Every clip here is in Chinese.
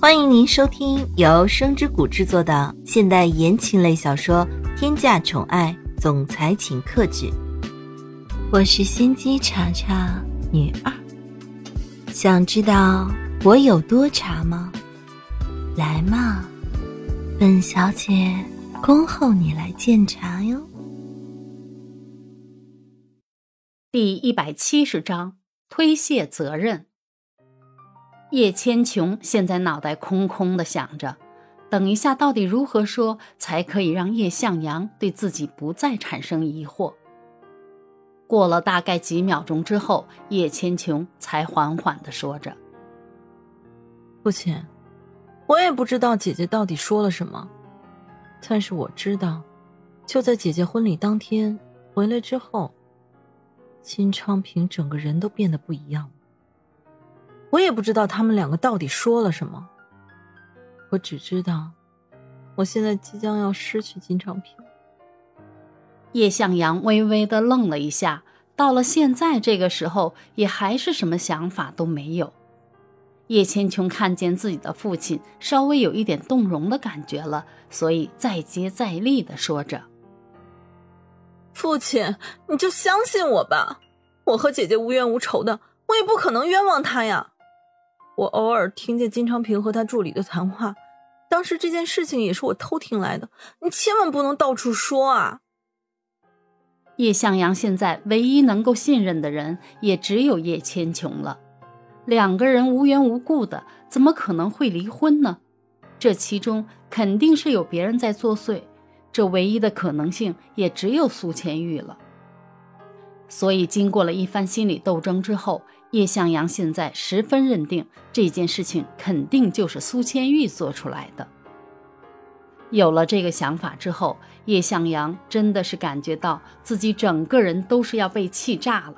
欢迎您收听由声之谷制作的现代言情类小说《天价宠爱总裁请克制》，我是心机茶茶女二。想知道我有多茶吗？来嘛，本小姐恭候你来鉴茶哟。第一百七十章推卸责任。叶千琼现在脑袋空空的，想着，等一下到底如何说才可以让叶向阳对自己不再产生疑惑。过了大概几秒钟之后，叶千琼才缓缓的说着：“父亲，我也不知道姐姐到底说了什么，但是我知道，就在姐姐婚礼当天回来之后，金昌平整个人都变得不一样了。”我也不知道他们两个到底说了什么，我只知道，我现在即将要失去金昌平。叶向阳微微的愣了一下，到了现在这个时候，也还是什么想法都没有。叶千琼看见自己的父亲稍微有一点动容的感觉了，所以再接再厉的说着：“父亲，你就相信我吧，我和姐姐无冤无仇的，我也不可能冤枉她呀。”我偶尔听见金昌平和他助理的谈话，当时这件事情也是我偷听来的。你千万不能到处说啊！叶向阳现在唯一能够信任的人也只有叶千琼了。两个人无缘无故的，怎么可能会离婚呢？这其中肯定是有别人在作祟，这唯一的可能性也只有苏千玉了。所以，经过了一番心理斗争之后。叶向阳现在十分认定这件事情肯定就是苏千玉做出来的。有了这个想法之后，叶向阳真的是感觉到自己整个人都是要被气炸了，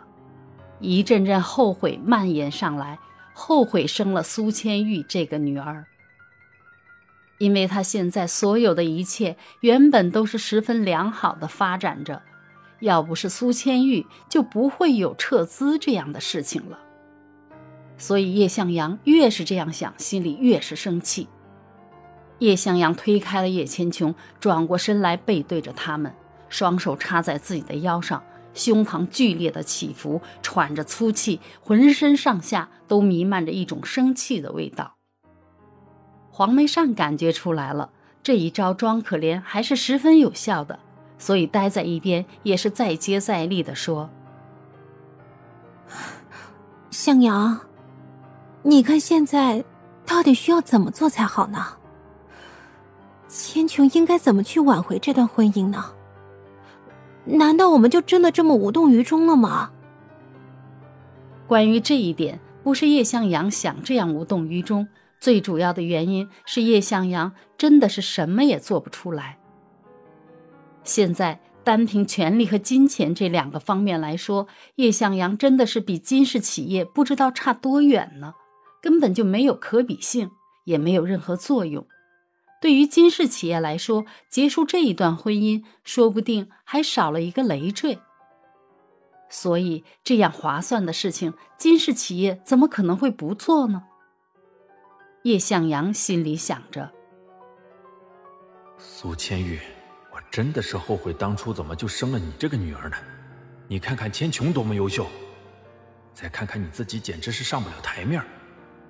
一阵阵后悔蔓延上来，后悔生了苏千玉这个女儿，因为他现在所有的一切原本都是十分良好的发展着。要不是苏千玉，就不会有撤资这样的事情了。所以叶向阳越是这样想，心里越是生气。叶向阳推开了叶千琼，转过身来，背对着他们，双手插在自己的腰上，胸膛剧烈的起伏，喘着粗气，浑身上下都弥漫着一种生气的味道。黄梅善感觉出来了，这一招装可怜还是十分有效的。所以，待在一边也是再接再厉的说：“向阳，你看现在到底需要怎么做才好呢？千琼应该怎么去挽回这段婚姻呢？难道我们就真的这么无动于衷了吗？”关于这一点，不是叶向阳想这样无动于衷，最主要的原因是叶向阳真的是什么也做不出来。现在单凭权力和金钱这两个方面来说，叶向阳真的是比金氏企业不知道差多远呢，根本就没有可比性，也没有任何作用。对于金氏企业来说，结束这一段婚姻，说不定还少了一个累赘。所以，这样划算的事情，金氏企业怎么可能会不做呢？叶向阳心里想着。苏千玉。真的是后悔当初怎么就生了你这个女儿呢？你看看千琼多么优秀，再看看你自己，简直是上不了台面。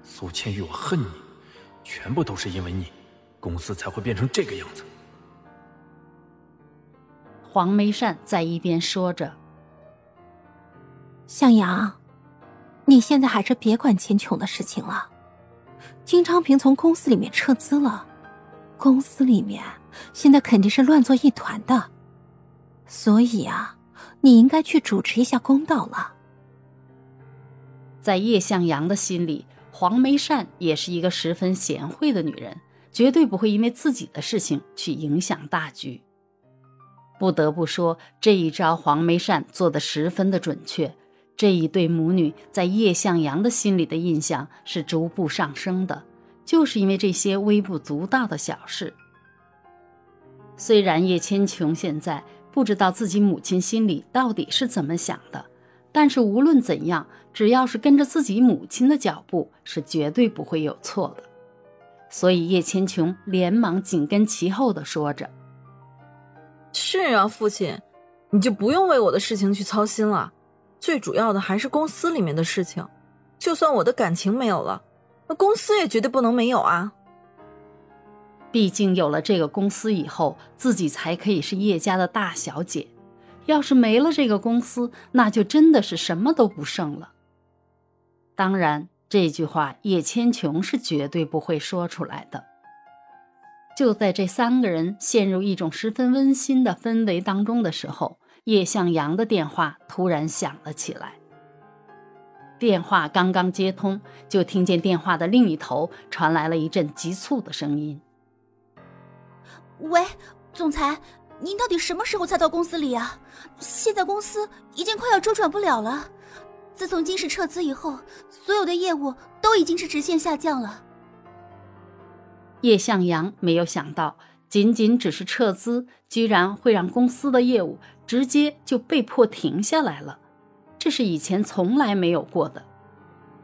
苏千玉，我恨你，全部都是因为你，公司才会变成这个样子。黄梅善在一边说着：“向阳，你现在还是别管千琼的事情了。金昌平从公司里面撤资了，公司里面……”现在肯定是乱作一团的，所以啊，你应该去主持一下公道了。在叶向阳的心里，黄梅善也是一个十分贤惠的女人，绝对不会因为自己的事情去影响大局。不得不说，这一招黄梅善做的十分的准确。这一对母女在叶向阳的心里的印象是逐步上升的，就是因为这些微不足道的小事。虽然叶千琼现在不知道自己母亲心里到底是怎么想的，但是无论怎样，只要是跟着自己母亲的脚步，是绝对不会有错的。所以叶千琼连忙紧跟其后的说着：“是啊，父亲，你就不用为我的事情去操心了。最主要的还是公司里面的事情。就算我的感情没有了，那公司也绝对不能没有啊。毕竟有了这个公司以后，自己才可以是叶家的大小姐。要是没了这个公司，那就真的是什么都不剩了。当然。”这句话，叶千琼是绝对不会说出来的。就在这三个人陷入一种十分温馨的氛围当中的时候，叶向阳的电话突然响了起来。电话刚刚接通，就听见电话的另一头传来了一阵急促的声音：“喂，总裁，您到底什么时候才到公司里啊？现在公司已经快要周转不了了。”自从金氏撤资以后，所有的业务都已经是直线下降了。叶向阳没有想到，仅仅只是撤资，居然会让公司的业务直接就被迫停下来了，这是以前从来没有过的。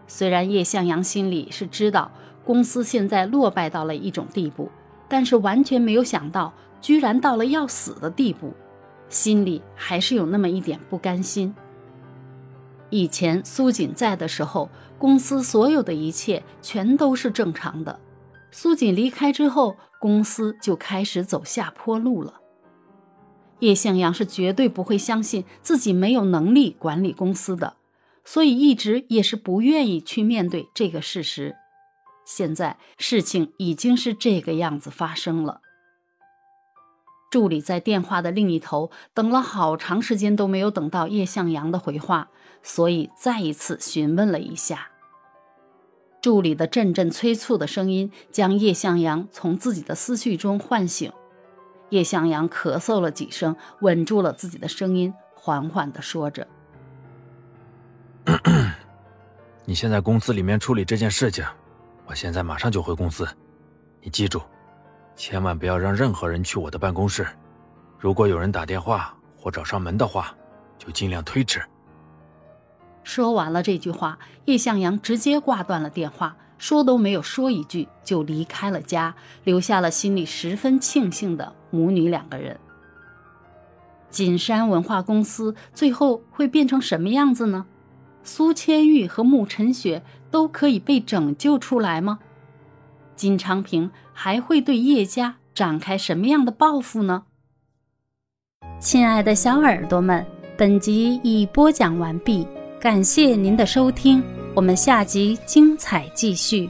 虽然叶向阳心里是知道公司现在落败到了一种地步，但是完全没有想到，居然到了要死的地步，心里还是有那么一点不甘心。以前苏锦在的时候，公司所有的一切全都是正常的。苏锦离开之后，公司就开始走下坡路了。叶向阳是绝对不会相信自己没有能力管理公司的，所以一直也是不愿意去面对这个事实。现在事情已经是这个样子发生了。助理在电话的另一头等了好长时间都没有等到叶向阳的回话。所以再一次询问了一下，助理的阵阵催促的声音将叶向阳从自己的思绪中唤醒。叶向阳咳嗽了几声，稳住了自己的声音，缓缓的说着：“ 你现在公司里面处理这件事情，我现在马上就回公司。你记住，千万不要让任何人去我的办公室。如果有人打电话或找上门的话，就尽量推迟。”说完了这句话，叶向阳直接挂断了电话，说都没有说一句就离开了家，留下了心里十分庆幸的母女两个人。锦山文化公司最后会变成什么样子呢？苏千玉和穆晨雪都可以被拯救出来吗？金昌平还会对叶家展开什么样的报复呢？亲爱的小耳朵们，本集已播讲完毕。感谢您的收听，我们下集精彩继续。